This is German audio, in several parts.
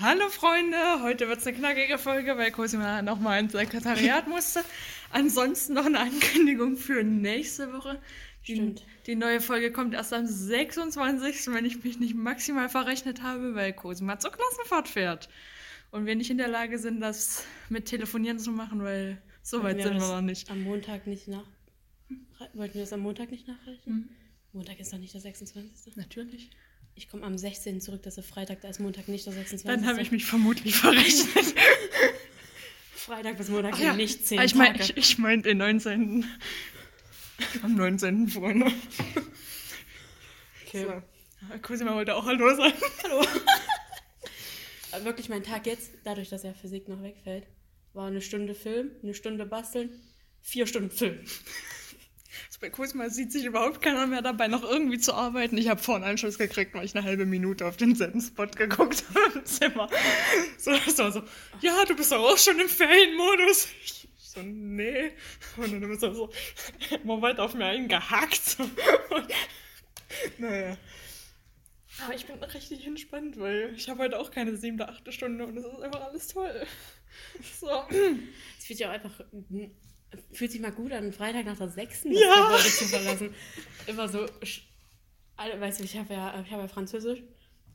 Hallo Freunde, heute wird es eine knackige Folge, weil Cosima nochmal ins Sekretariat musste. Ansonsten noch eine Ankündigung für nächste Woche. Die, Stimmt. die neue Folge kommt erst am 26., wenn ich mich nicht maximal verrechnet habe, weil Cosima zur Klassenfahrt fährt. Und wir nicht in der Lage sind, das mit Telefonieren zu machen, weil so weit Wollten sind wir noch nicht. Am Montag nicht nach. Wollten wir das am Montag nicht nachreichen? Mhm. Montag ist doch nicht der 26. Natürlich. Ich komme am 16. zurück, das ist Freitag, da ist Montag nicht der 26. Dann habe ich mich vermutlich verrechnet. Freitag bis Montag Ach ja, nicht 10 ich meine Tage. ich, ich mein den 19. Am 19. Freunde. Okay. So. Cosima wollte auch Hallo sagen. Hallo. Wirklich mein Tag jetzt, dadurch, dass ja Physik noch wegfällt, war eine Stunde Film, eine Stunde basteln, vier Stunden Film. Also bei Cosima sieht sich überhaupt keiner mehr dabei, noch irgendwie zu arbeiten. Ich habe vorhin einen Schuss gekriegt, weil ich eine halbe Minute auf denselben Spot geguckt habe im Zimmer. So, das war so, ja, du bist doch auch schon im Ferienmodus. Ich so, nee. Und dann ist er so immer weiter auf mir eingehackt. Naja. Aber ich bin richtig entspannt, weil ich habe heute auch keine siebte, achte Stunde und es ist einfach alles toll. So. Es fühlt sich auch einfach. Fühlt sich mal gut an, Freitag nach der 6. das Ja. Zu verlassen. Immer so. weißt du, ich habe ja, ich hab ja Französisch.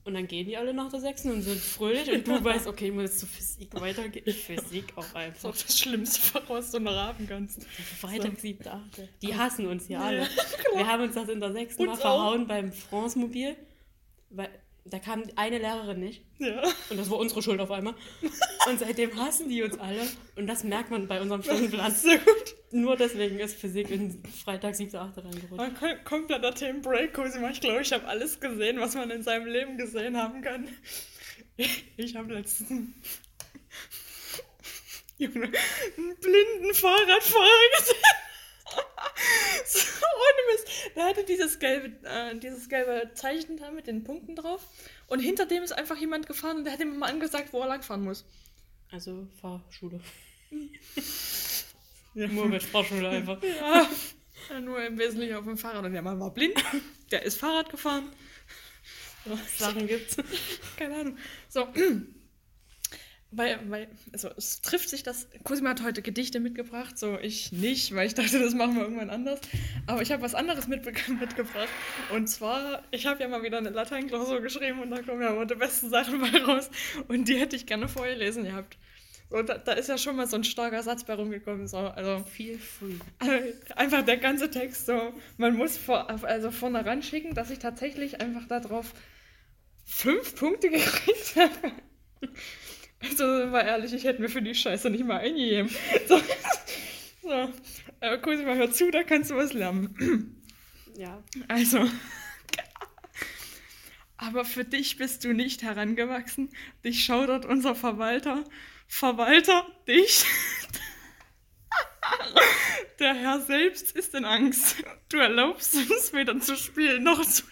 Und dann gehen die alle nach der 6. und sind fröhlich. Und du weißt, okay, ich muss jetzt zu Physik weitergehen. Physik auch Das ist einfach. auch das Schlimmste was du noch haben kannst. Freitag, 7. 8. Die hassen uns hier alle. Ja, Wir haben uns das in der 6. Mal verhauen beim France Mobil. Weil da kam eine Lehrerin nicht. Ja. Und das war unsere Schuld auf einmal. Und seitdem hassen die uns alle. Und das merkt man bei unserem Stundenplan. Sehr gut. Nur deswegen ist Physik in Freitag 7. 8. reingerutscht. Ein kom kompletter Themenbreak, Cosima. Ich glaube, ich habe alles gesehen, was man in seinem Leben gesehen haben kann. Ich habe letztens Junge, einen blinden Fahrradfahrer gesehen. so, ohne Mist. Der hatte dieses gelbe, äh, dieses gelbe Zeichen da mit den Punkten drauf. Und hinter dem ist einfach jemand gefahren und der hat ihm mal angesagt, wo er langfahren muss. Also Fahrschule. Ja. Nur mit Fahrschule einfach. Ja, ja, nur im Wesentlichen auf dem Fahrrad. Und der Mann war blind. Der ist Fahrrad gefahren. So, Sachen gibt's. Keine Ahnung. So. Weil, weil, also es trifft sich das. Cosima hat heute Gedichte mitgebracht, so ich nicht, weil ich dachte, das machen wir irgendwann anders. Aber ich habe was anderes mitbe mitgebracht. Und zwar, ich habe ja mal wieder eine Lateinklausur geschrieben und da kommen ja immer die besten Sachen bei raus. Und die hätte ich gerne vorgelesen gehabt. So, da, da ist ja schon mal so ein starker Satz bei rumgekommen. So, also Feel free. Einfach der ganze Text so. Man muss vor, also vorne ran schicken, dass ich tatsächlich einfach darauf fünf Punkte gekriegt habe. Also, war ehrlich, ich hätte mir für die Scheiße nicht mal eingegeben. So. so. Aber Cosima, hör zu, da kannst du was lernen. Ja. Also. Aber für dich bist du nicht herangewachsen. Dich schaudert unser Verwalter. Verwalter, dich. Der Herr selbst ist in Angst. Du erlaubst uns weder zu spielen noch zu.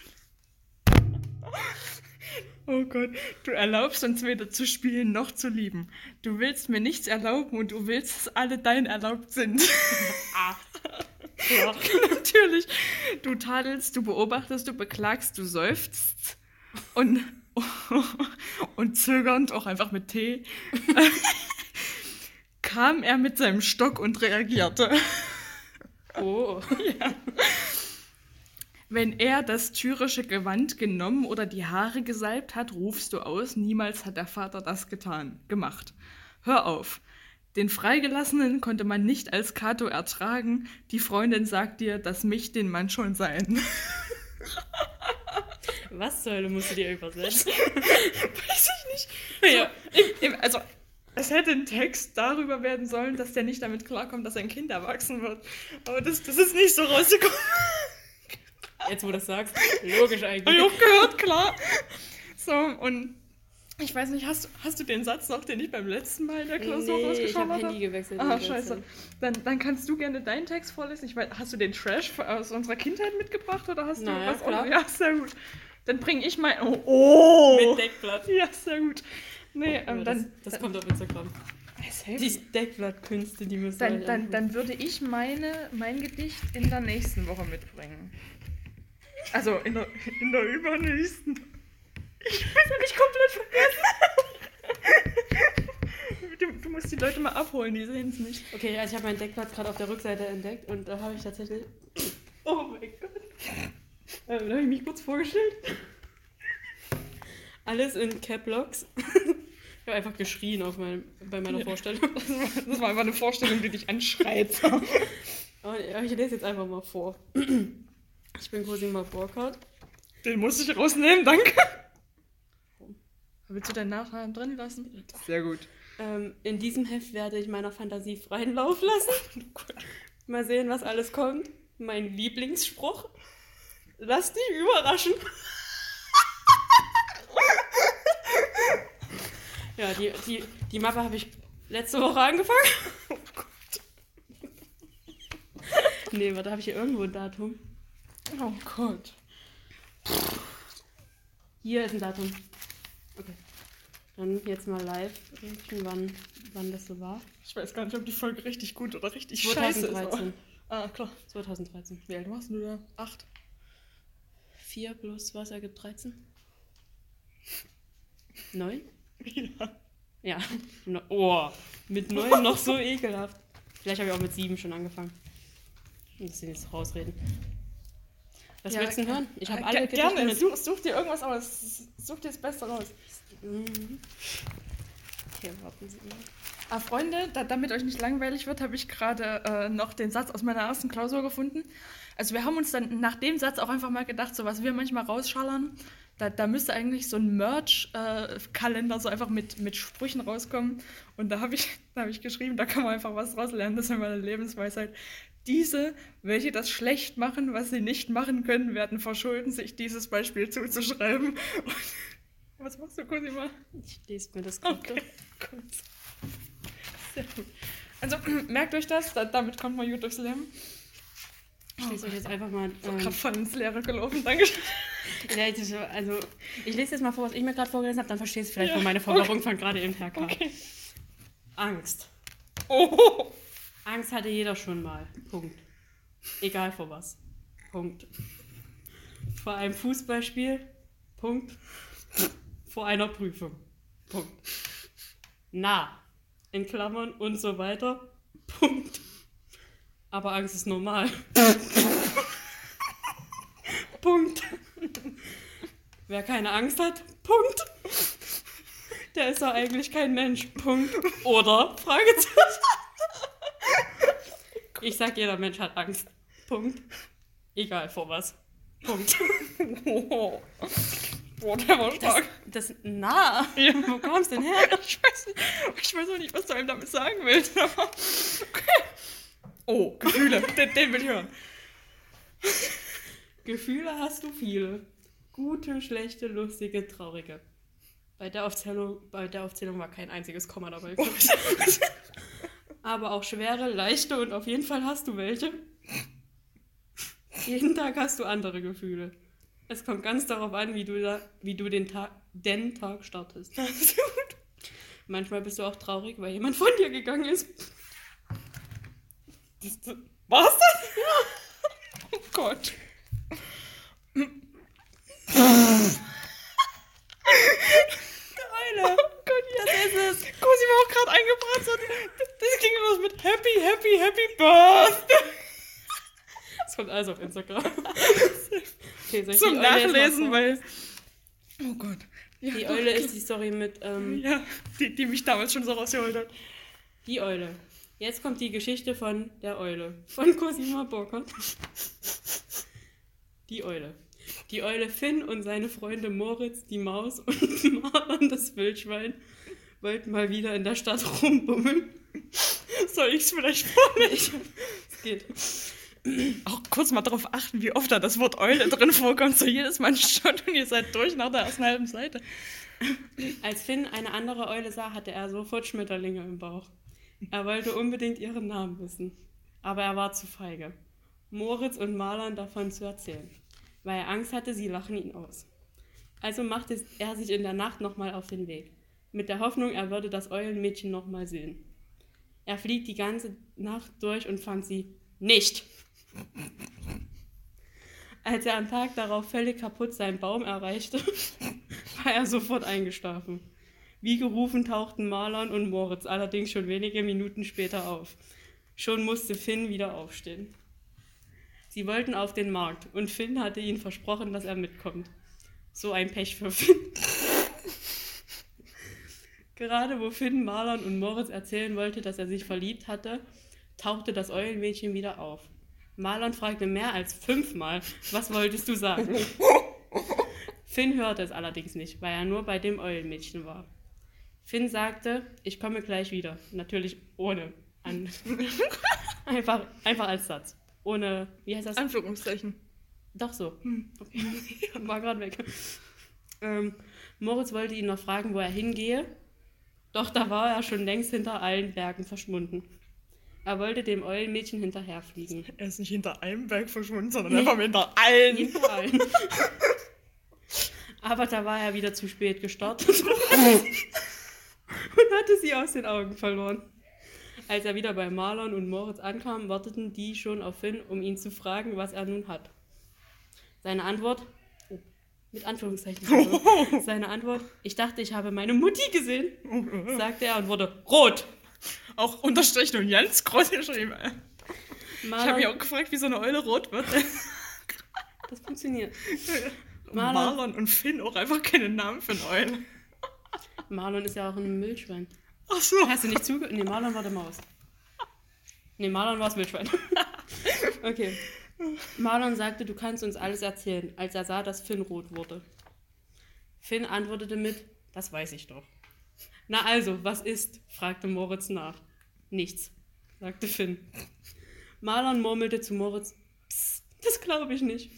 Oh Gott, du erlaubst uns weder zu spielen noch zu lieben. Du willst mir nichts erlauben und du willst, dass alle dein erlaubt sind. Ah. Ja. Natürlich. Du tadelst, du beobachtest, du beklagst, du seufzt und, und zögernd, auch einfach mit T, kam er mit seinem Stock und reagierte. Oh. Wenn er das tyrische Gewand genommen oder die Haare gesalbt hat, rufst du aus, niemals hat der Vater das getan, gemacht. Hör auf. Den Freigelassenen konnte man nicht als Kato ertragen. Die Freundin sagt dir, dass mich den Mann schon sein. Was zur Hölle musst du dir übersetzen? Weiß ich nicht. Ja. Im, im, also, es hätte ein Text darüber werden sollen, dass der nicht damit klarkommt, dass ein Kind erwachsen wird. Aber das, das ist nicht so rausgekommen. Jetzt, wo du das sagst, logisch Hab ich eigentlich. auch gehört, klar. So, und ich weiß nicht, hast, du- hast du den Satz noch, den ich beim letzten Mal in der Klausur Nee, ich rausgeschaut habe habe? Handy gewechselt. Ah, scheiße. Dann, dann kannst du gerne deinen Text vorlesen. Ich weiß, hast du den Trash aus unserer Kindheit mitgebracht oder hast Na du was? klar. Ja, sehr gut. Dann bringe ich mein. Oh! oh. Mit Deckblatt. Ja, sehr gut. Nee, ähm, Ja, dann. das, das kommt auf Instagram. Die Deckblattkünste, die müssen dann, dann, dann würde ich meine, mein Gedicht in der nächsten Woche mitbringen. Also in der, in der übernächsten. Ich bin nicht komplett vergessen. Leute mal abholen, die sehen es nicht. Okay, also ich habe mein Deckblatt gerade auf der Rückseite entdeckt und da habe ich tatsächlich. Oh mein Gott. Ähm, da habe ich mich kurz vorgestellt. Alles in Cap Locks. Ich habe einfach geschrien auf mein, bei meiner Vorstellung. Das war, das war einfach eine Vorstellung, die dich anschreit. Aber ich lese jetzt einfach mal vor. Ich bin Cosima Burkhardt. Den muss ich rausnehmen, danke. Willst du deinen Nachnamen drin lassen? Sehr gut. Ähm, in diesem Heft werde ich meiner Fantasie freien Lauf lassen. Mal sehen, was alles kommt. Mein Lieblingsspruch. Lass dich überraschen. ja, die, die, die Mappe habe ich letzte Woche angefangen. Oh Gott. nee, warte, habe ich hier irgendwo ein Datum? Oh Gott. Hier ist ein Datum. Okay. Dann jetzt mal live, wann, wann das so war. Ich weiß gar nicht, ob die Folge richtig gut oder richtig scheiße ist. 2013. Ah, klar. 2013. Wie alt warst du da? Acht. 4 plus was ergibt 13? 9? Ja. Ja. No, oh, mit 9 noch so ekelhaft. Vielleicht habe ich auch mit 7 schon angefangen. Ich muss jetzt rausreden. Was Ja, willst du denn hören? Ich habe Ge- alle Gedichte Gerne, mit. such, such dir irgendwas aus. Such dir das Beste raus. Okay, warten Sie mal. Ah, Freunde, da, damit euch nicht langweilig wird, habe ich gerade äh, noch den Satz aus meiner ersten Klausur gefunden. Also wir haben uns dann nach dem Satz auch einfach mal gedacht, so was wir manchmal rausschallern, da, da müsste eigentlich so ein Merch-Kalender so einfach mit, mit Sprüchen rauskommen. Und da habe ich, da hab ich geschrieben, da kann man einfach was rauslernen, das ist meine Lebensweisheit. Diese, welche das schlecht machen, was sie nicht machen können, werden verschulden, sich dieses Beispiel zuzuschreiben. Und, was machst du, Cosima? Ich lese mir das gerade Okay. Sehr gut. Also merkt euch das, da, damit kommt man gut durchs Leben. Ich lese euch jetzt einfach mal. Ich Ähm, gerade voll ins Leere gelaufen, danke. ja, also, ich lese jetzt mal vor, was ich mir gerade vorgelesen habe, dann verstehst du vielleicht, Ja, wo meine Verwirrung von gerade eben herkam. Okay. Angst. Oh, Angst hatte jeder schon mal. Punkt. Egal vor was. Punkt. Vor einem Fußballspiel. Punkt. Vor einer Prüfung. Punkt. Na. In Klammern und so weiter. Punkt. Aber Angst ist normal. Punkt. Wer keine Angst hat, Punkt. Der ist doch eigentlich kein Mensch. Punkt. Oder? Fragezeichen. Ich sag, jeder Mensch hat Angst. Punkt. Egal vor was. Punkt. oh. Boah, der war Das, stark. das na. Ja. Wo kommst du denn her? Ich weiß, nicht, ich weiß auch nicht, was du einem damit sagen willst. Okay. Oh, Gefühle, den, den will ich hören. Gefühle hast du viele. Gute, schlechte, lustige, traurige. Bei der Aufzählung, bei der Aufzählung war kein einziges Komma dabei. Aber auch schwere, leichte und auf jeden Fall hast du welche. Jeden Tag hast du andere Gefühle. Es kommt ganz darauf an, wie du, da, wie du den, Tag, den Tag startest. Manchmal bist du auch traurig, weil jemand von dir gegangen ist. Das, das, war's das? Ja. Oh Gott. Eule. Oh Gott, ja. Das ist es. Cosi war auch gerade eingebracht. So, das, das ging los mit Happy, Happy, Birthday. Das kommt alles auf Instagram. Okay, Zum Nachlesen, weil. Oh Gott. Ja, Die Eule ist die Story mit ähm, Ja, die, die mich damals schon so rausgeholt hat. die Eule. Jetzt kommt die Geschichte von der Eule. Von Cosima Burkhardt. Die Eule. Die Eule Finn und seine Freunde Moritz, die Maus und Marlon, das Wildschwein, wollten mal wieder in der Stadt rumbummeln. Soll ich es vielleicht vorlesen? Es geht. Auch kurz mal darauf achten, wie oft da das Wort Eule drin vorkommt. So jedes Mal schon und ihr seid durch nach der ersten halben Seite. Als Finn eine andere Eule sah, hatte er sofort Schmetterlinge im Bauch. Er wollte unbedingt ihren Namen wissen. Aber er war zu feige, Moritz und Marlon davon zu erzählen. Weil er Angst hatte, sie lachen ihn aus. Also machte er sich in der Nacht nochmal auf den Weg. Mit der Hoffnung, er würde das Eulenmädchen nochmal sehen. Er fliegt die ganze Nacht durch und fand sie nicht. Als er am Tag darauf völlig kaputt seinen Baum erreichte, war er sofort eingeschlafen. Wie gerufen tauchten Marlon und Moritz allerdings schon wenige Minuten später auf. Schon musste Finn wieder aufstehen. Sie wollten auf den Markt und Finn hatte ihnen versprochen, dass er mitkommt. So ein Pech für Finn. Gerade wo Finn Marlon und Moritz erzählen wollte, dass er sich verliebt hatte, tauchte das Eulenmädchen wieder auf. Marlon fragte mehr als fünfmal, was wolltest du sagen? Finn hörte es allerdings nicht, weil er nur bei dem Eulenmädchen war. Finn sagte, ich komme gleich wieder. Natürlich ohne. An einfach, einfach als Satz. Ohne, wie heißt das? Anführungszeichen. Doch so. Okay. War gerade weg. Ähm, Moritz wollte ihn noch fragen, wo er hingehe, doch da war er schon längst hinter allen Bergen verschwunden. Er wollte dem Eulenmädchen hinterherfliegen. Er ist nicht hinter einem Berg verschwunden, sondern einfach hinter allen. Hinter allen. Aber da war er wieder zu spät gestartet und hatte sie aus den Augen verloren. Als er wieder bei Marlon und Moritz ankam, warteten die schon auf Finn, um ihn zu fragen, was er nun hat. Seine Antwort, mit Anführungszeichen, also, seine Antwort, ich dachte, ich habe meine Mutti gesehen, sagte er und wurde rot. Auch unterstrichen und ganz groß geschrieben. Ich habe mich Marlon, auch gefragt, wie so eine Eule rot wird. das funktioniert. Marlon. Marlon- Marlon und Finn auch einfach keine Namen für eine Eule. Marlon ist ja auch ein Milchschwein. Ach so. Hast du nicht zugehört? Nee, Marlon war der Maus. Nee, Marlon war das Wildschwein. okay. Marlon sagte, du kannst uns alles erzählen, als er sah, dass Finn rot wurde. Finn antwortete mit, das weiß ich doch. Na also, was ist? fragte Moritz nach. Nichts, sagte Finn. Marlon murmelte zu Moritz, Psst, das glaube ich nicht.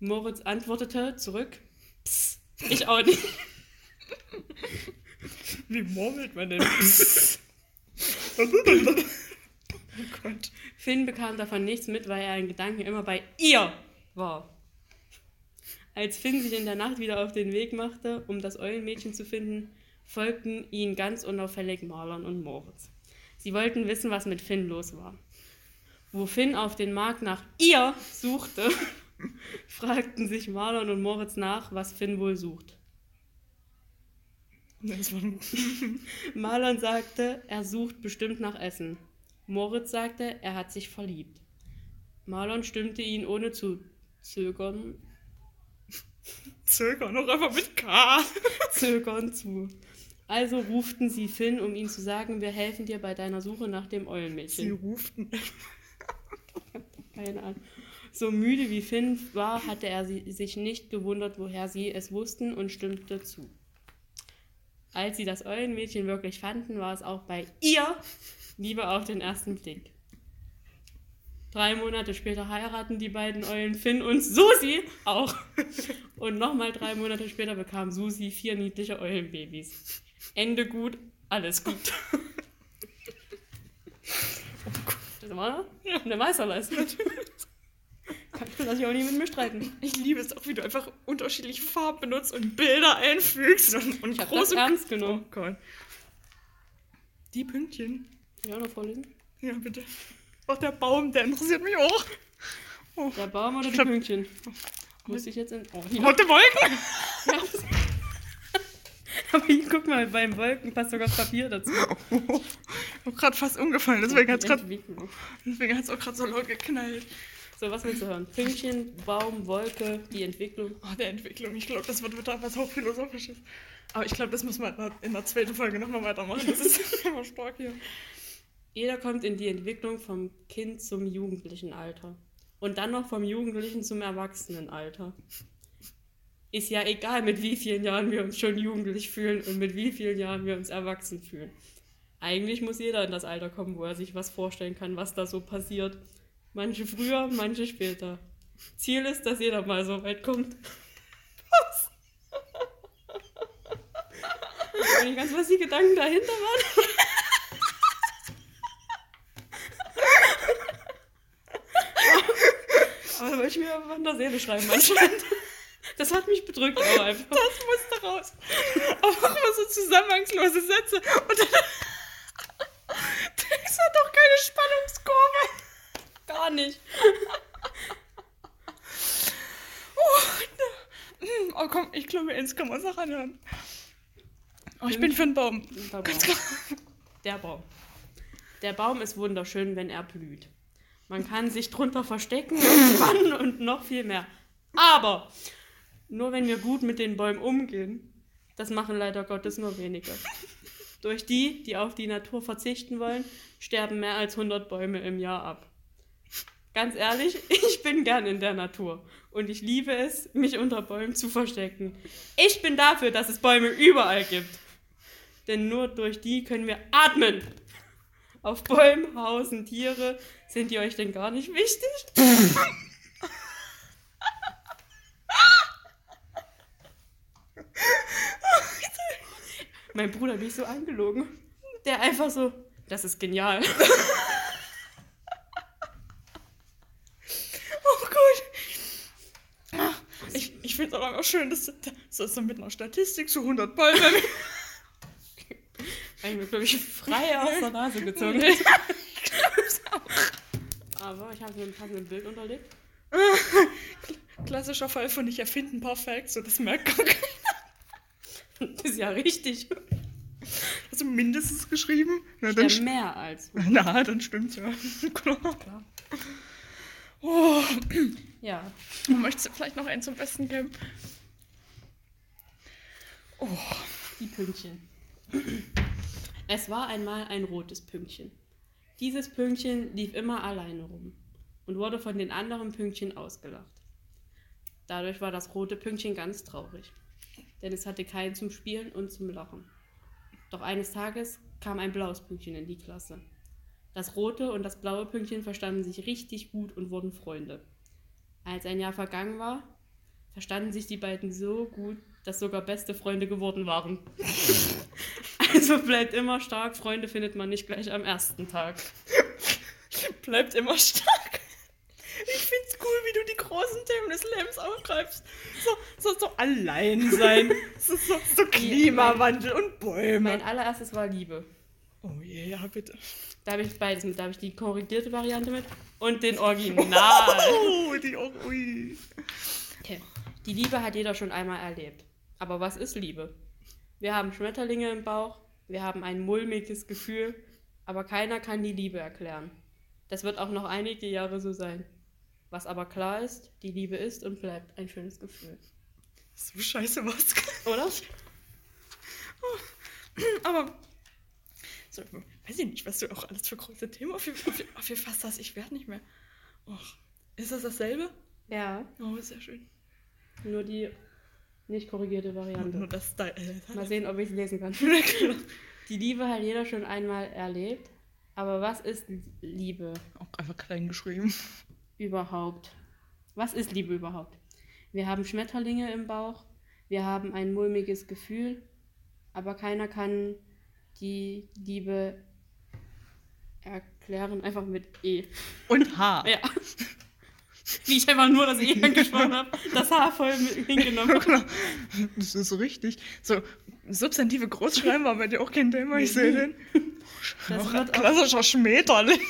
Moritz antwortete zurück, Psst, ich auch nicht. Wie murmelt man denn? oh Gott. Finn bekam davon nichts mit, weil er in Gedanken immer bei ihr war. Als Finn sich in der Nacht wieder auf den Weg machte, um das Eulenmädchen zu finden, folgten ihn ganz unauffällig Marlon und Moritz. Sie wollten wissen, was mit Finn los war. Wo Finn auf den Markt nach ihr suchte, fragten sich Marlon und Moritz nach, was Finn wohl sucht. Marlon sagte, er sucht bestimmt nach Essen. Moritz sagte, er hat sich verliebt. Marlon stimmte ihn ohne zu zögern, Zögern noch einfach mit K. zögern zu. Also ruften sie Finn, um ihm zu sagen, wir helfen dir bei deiner Suche nach dem Sie Eulenmädchen. ruften. Keine Ahnung. So müde wie Finn war, hatte er sie, sich nicht gewundert, woher sie es wussten und stimmte zu. Als sie das Eulenmädchen wirklich fanden, war es auch bei ihr Liebe auf den ersten Blick. Drei Monate später heiraten die beiden Eulen Finn und Susi auch. Und nochmal drei Monate später bekam Susi vier niedliche Eulenbabys. Ende gut, alles gut. Das war eine Meisterleistung. Kann ich das auch nie mit mir streiten. Ich liebe es auch, wie du einfach unterschiedliche Farben benutzt und Bilder einfügst und, und Ich große das ernst genommen. Oh Gott. Die Pünktchen. Ja, noch vorlesen. Ja, bitte. Auch der Baum, der interessiert mich auch. Oh. Der Baum oder die glaub- Pünktchen? Muss ich jetzt in. Oh, hier. Rote Wolken. Aber hier, guck mal, beim Wolken passt sogar Papier dazu. Ich hab gerade fast umgefallen, deswegen hat es gerade auch gerade so laut geknallt. So, was willst du hören? Pünktchen, Baum, Wolke, die Entwicklung. Oh, der Entwicklung. Ich glaube, das wird wieder was hochphilosophisches. Aber ich glaube, das müssen wir in der- in der zweiten Folge nochmal weitermachen. Das ist immer stark hier. Jeder kommt in die Entwicklung vom Kind zum jugendlichen Alter. Und dann noch vom Jugendlichen zum Erwachsenenalter. Ist ja egal, mit wie vielen Jahren wir uns schon jugendlich fühlen und mit wie vielen Jahren wir uns erwachsen fühlen. Eigentlich muss jeder in das Alter kommen, wo er sich was vorstellen kann, was da so passiert. Manche früher, manche später. Ziel ist, dass jeder mal so weit kommt. Was? Ich weiß nicht ganz, was die Gedanken dahinter waren. Aber da wollte ich mir von der Seele schreiben anscheinend. Das hat mich bedrückt auch einfach. Das musste raus. Auch immer so zusammenhangslose Sätze. Und dann. Das hat doch keine Spannungskurve. Gar nicht. Oh, komm, ich glaube, eins kann man auch anhören. Oh, ich bin für einen Baum. Der Baum. Der Baum. Der Baum ist wunderschön, wenn er blüht. Man kann sich drunter verstecken, entspannen und noch viel mehr. Aber nur wenn wir gut mit den Bäumen umgehen, das machen leider Gottes nur wenige. Durch die, die auf die Natur verzichten wollen, sterben mehr als 100 Bäume im Jahr ab. Ganz ehrlich, ich bin gern in der Natur und ich liebe es, mich unter Bäumen zu verstecken. Ich bin dafür, dass es Bäume überall gibt. Denn nur durch die können wir atmen. Auf Bäumen hausen Tiere. Sind die euch denn gar nicht wichtig? mein Bruder mich so angelogen. Der einfach so, das ist genial. Oh gut. Ich, ich finde es aber auch schön, dass das ist so mit einer Statistik so 100 Bäume. Habe ich mir, glaube ich, frei aus der Nase gezogen. Aber ich habe mir ein passendes Bild unterlegt. Klassischer Fall von ich erfinde ein paar Facts, so das merkt gar keiner. Das ist ja richtig. Hast du mindestens geschrieben? Na, Ja, dann, st- mehr als. na, dann stimmt's ja. Klar. Klar. Oh, Ja. möchtest du vielleicht noch einen zum Besten geben? Oh, Die Pünktchen. Es war einmal ein rotes Pünktchen. Dieses Pünktchen lief immer alleine rum und wurde von den anderen Pünktchen ausgelacht. Dadurch war das rote Pünktchen ganz traurig, denn es hatte keinen zum Spielen und zum Lachen. Doch eines Tages kam ein blaues Pünktchen in die Klasse. Das rote und das blaue Pünktchen verstanden sich richtig gut und wurden Freunde. Als ein Jahr vergangen war, verstanden sich die beiden so gut, dass sogar beste Freunde geworden waren. Also bleibt immer stark, Freunde findet man nicht gleich am ersten Tag. bleibt immer stark. Ich find's cool, wie du die großen Themen des Lebens aufgreifst. So, so, so allein sein. So, so, so Klimawandel und Bäume. Mein allererstes war Liebe. Oh je, ja, bitte. Da habe ich beides mit. Da habe ich die korrigierte Variante mit und den Original. Oh, die auch, ui. Okay. Die Liebe hat jeder schon einmal erlebt. Aber was ist Liebe? Wir haben Schmetterlinge im Bauch, wir haben ein mulmiges Gefühl, aber keiner kann die Liebe erklären. Das wird auch noch einige Jahre so sein. Was aber klar ist, die Liebe ist und bleibt ein schönes Gefühl. So scheiße was. Oder? Aber, so, weiß ich nicht, was du auch alles für große Themen auf, auf, aufgefasst hast. Ich werde nicht mehr. Och, ist das dasselbe? Ja. Oh, sehr schön. Nur die nicht korrigierte Nur Variante. das da. Äh, Mal sehen, ob ich es lesen kann. Die Liebe hat jeder schon einmal erlebt. Aber was ist Liebe auch einfach klein geschrieben. überhaupt? Was ist Liebe überhaupt? Wir haben Schmetterlinge im Bauch, wir haben ein mulmiges Gefühl, aber keiner kann die Liebe erklären, einfach mit E. Und H. Ja. Wie ich einfach nur das E angesprochen habe, das H voll hingenommen. Genau. Das ist so richtig. So, substantive Großschreiben war bei dir auch kein Thema, ich sehe den. Das wird auch- klassischer Schmetterling.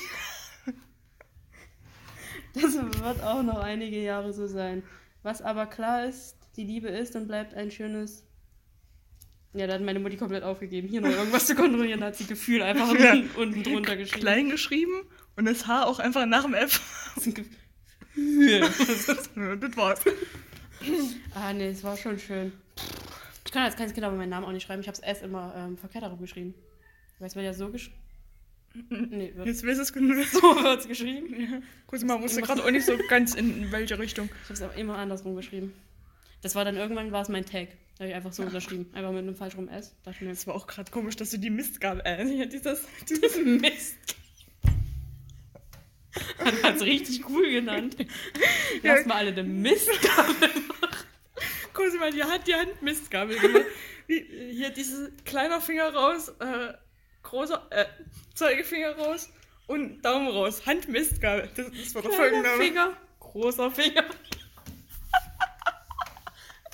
Das wird auch noch einige Jahre so sein. Was aber klar ist, die Liebe ist und bleibt ein schönes. Ja, da hat meine Mutti komplett aufgegeben, hier noch irgendwas zu kontrollieren. Da hat sie Gefühl einfach Ja. unten, unten drunter geschrieben. Klein geschrieben und das H auch einfach nach dem F. Ja, das war's. ah, nee, es war schon schön. Ich kann als kleines Kind aber meinen Namen auch nicht schreiben. Ich habe es erst immer ähm, verkehrt darum geschrieben. Weil es wird ja so geschrieben. Nee, wird Jetzt weiß es so wird's geschrieben. Ja. Cosima wusste gerade auch nicht so ganz in, in welche Richtung. Ich habe es aber immer andersrum geschrieben. Das war dann irgendwann war es mein Tag. Da habe ich einfach so unterschrieben. Einfach mit einem falsch rum S. Da ich mir Es war auch gerade komisch, dass du die Mistgabel, äh, dieses, dieses Man hat es richtig cool genannt. Lass mal alle eine Mistgabel. Cosima, die hat die Hand Mistgabel gemacht. Hier dieses kleiner Finger raus, äh, großer, äh, Zeigefinger raus und Daumen raus. Hand Mistgabel. Das, das war der Folgenname. Finger, großer Finger.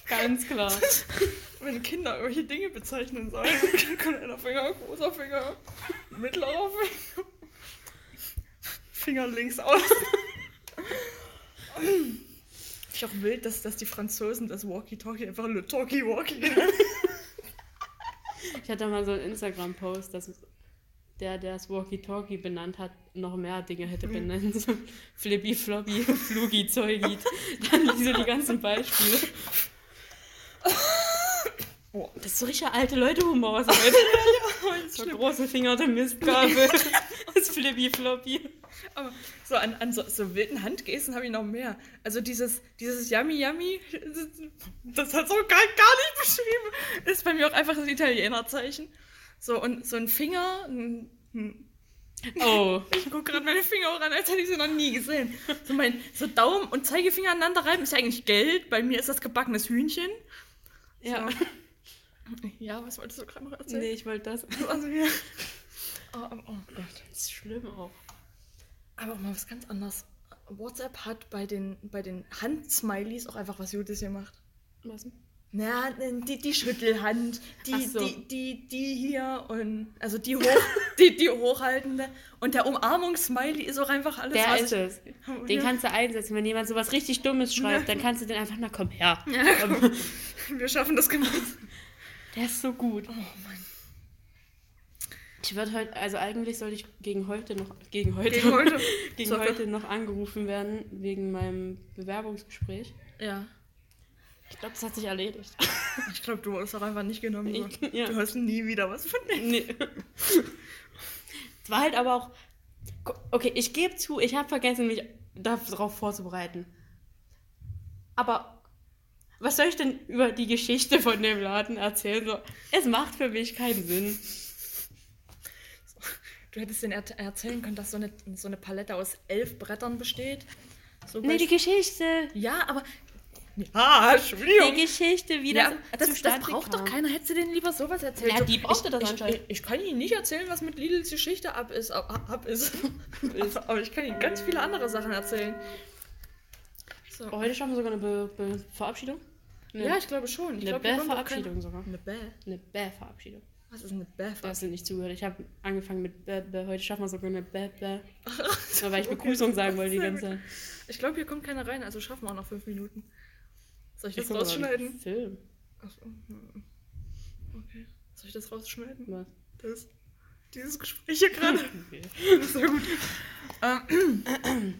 Ganz klar. Wenn Kinder irgendwelche Dinge bezeichnen sollen, kleiner Finger, großer Finger, mittlerer Finger, Finger links aus. Ich auch wild, dass, dass die Franzosen das Walkie-Talkie einfach Le Talkie-Walkie nennen. Ich hatte mal so einen Instagram-Post, dass der, der das Walkie-Talkie benannt hat, noch mehr Dinge hätte benennen sollen. Flippy, Floppy, Flugi, Zeugit. Dann so die ganzen Beispiele. Boah. Das ist so richtig alte Leute-Humor. was er heute- So große Finger der Mistgabel. Das Flippy, Floppy. Aber so an, an so, so wilden Handgesten habe ich noch mehr. Also dieses, dieses Yummy Yummy, das hat so gar, gar nicht beschrieben. Ist bei mir auch einfach das Italienerzeichen. So, und so ein Finger, ein, ein, Oh. ich gucke gerade meine Finger auch an, als hätte ich sie noch nie gesehen. So, mein, so Daumen und Zeigefinger aneinander reiben ist ja eigentlich Geld. Bei mir ist das gebackenes Hühnchen. Ja. Ja, was wolltest du gerade noch erzählen? Nee, ich wollte das. Also, ja. oh, oh, oh Gott. Das ist schlimm auch. Aber auch mal was ganz anderes. WhatsApp hat bei den, bei den Handsmileys auch einfach was Gutes gemacht. Was? Na, die, die Schüttelhand, die, so. die, die, die hier und also die, hoch, die, die hochhaltende und der Umarmungssmiley ist auch einfach alles, Der was ist ich- es. Den Ja. kannst du einsetzen. Wenn jemand sowas richtig Dummes schreibt, dann kannst du den einfach, na komm her. Ja, wir schaffen das gemeinsam. Der ist so gut. Oh Mann. Ich würde heute, also eigentlich sollte ich gegen heute noch, gegen heute, Gegen heute. gegen heute noch angerufen werden wegen meinem Bewerbungsgespräch. Ja. Ich glaube, das hat sich erledigt. Ich glaube, du wurdest auch einfach nicht genommen. Ich- ja. Du hast nie wieder was von mir. nee. Es war halt aber auch. Okay, ich gebe zu, ich habe vergessen, mich darauf vorzubereiten. Aber was soll ich denn über die Geschichte von dem Laden erzählen? So, es macht für mich keinen Sinn. Du hättest denen er erzählen können, dass so eine, so eine Palette aus elf Brettern besteht. So Nee, die Geschichte. ja, aber. Ja, Entschuldigung. Die Geschichte, wie Ja, das, das, braucht kam. doch keiner. Hättest du denen lieber sowas erzählt? Ja, die brauchte ich, das ich, anscheinend. Ich, ich kann Ihnen nicht erzählen, was mit Lidls Geschichte ab ist. Ab, ab ist. aber, aber ich kann Ihnen ganz viele andere Sachen erzählen. So. Oh, heute schaffen wir sogar eine Be Be Verabschiedung. Eine, Ja, ich glaube schon. Ich eine kein- sogar. Eine Bä? Eine Bä-Verabschiedung. Was ist eine Bä? Da hast du nicht zugehört. Ich habe angefangen mit Bä, Bä. Heute schaffen wir sogar eine Bä, Bä. Weil ich Begrüßung sagen wollte die ganze. Zeit. Ich glaube, hier kommt keiner rein, also schaffen wir auch noch fünf Minuten. Soll ich das ein rausschneiden? Film. Achso. hm. Okay. Soll ich das rausschneiden? Was? Das. Dieses Gespräch hier gerade. Ja gut. Ähm,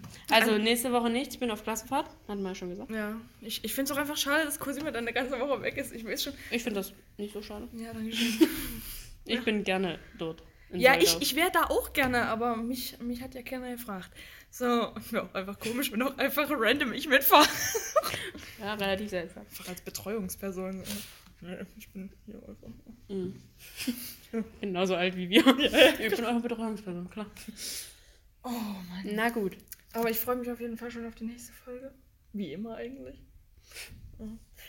Also nächste Woche nichts. Ich bin auf Klassenfahrt. Hatten wir ja schon gesagt. ja, ich, ich finde es auch einfach schade, dass Cosima dann eine ganze Woche weg ist. Ich weiß schon. Ich finde das nicht so schade. Ja, danke schön. Ich bin gerne dort. Ja, ich, Soldau. ich wäre da auch gerne, aber mich, mich hat ja keiner gefragt. So, ja, auch einfach komisch, wenn auch einfach random ich mitfahre. Ja, relativ seltsam. Einfach als Betreuungsperson. Ja, Ich bin hier einfach. Mhm. Genauso alt wie wir. Ich bin eure Betreuungsperson, klar. Oh Mann. Na gut. Aber ich freue mich auf jeden Fall schon auf die nächste Folge. Wie immer eigentlich.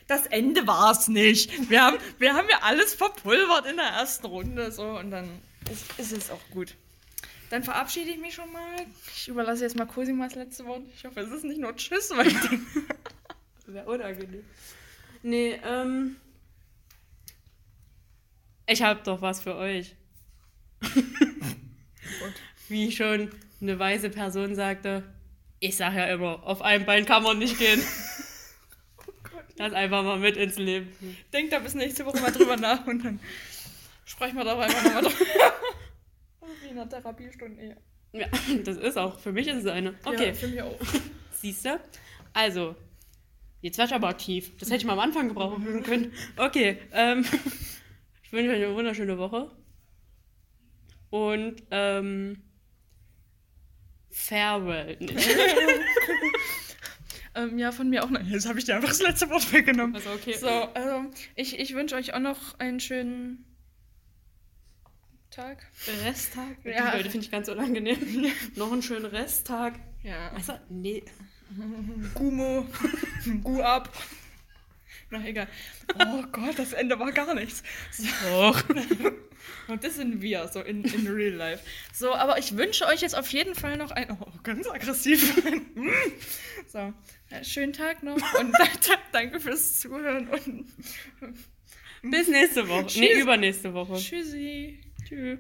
Das Ende war es nicht. Wir haben, wir haben ja alles verpulvert in der ersten Runde so und dann ist, ist es auch gut. Dann verabschiede ich mich schon mal. Ich überlasse jetzt mal Cosimas letzte Wort. Ich hoffe, es ist nicht nur Tschüss, weil ich denke, Wäre unangenehm. Nee, ähm. Ich hab doch was für euch. Wie schon eine weise Person sagte, ich sag ja immer, auf einem Bein kann man nicht gehen. Das einfach mal mit ins Leben. denk da bis nächste Woche mal drüber nach und dann sprechen wir da einfach nochmal drüber. Wie in einer Therapiestunde eher. Ja, das ist auch, für mich ist es eine. Okay, Ja, für mich auch. siehst du? Also, jetzt war ich aber aktiv. Das hätte ich mal am Anfang gebrauchen können. Okay, ähm, ich wünsche euch eine wunderschöne Woche. Und, ähm, Farewell. Ähm, ja, von mir auch. Nein, jetzt habe ich dir einfach das letzte Wort weggenommen. Also, okay. So, also ich, ich wünsche euch auch noch einen schönen Tag. Resttag? Ja. Die Leute finde ich ganz unangenehm. Noch einen schönen Resttag. Ja. Also, nee. Gumo. Gu ab. Na egal. Oh Gott, das Ende war gar nichts. So. Und das sind wir, so in, in real life. So, aber ich wünsche euch jetzt auf jeden Fall noch ein. Oh, ganz aggressiv. So, ja, schönen Tag noch und danke fürs Zuhören und Bis nächste Woche. Nee, Tschüss. übernächste Woche. tschüssi. Tschüss.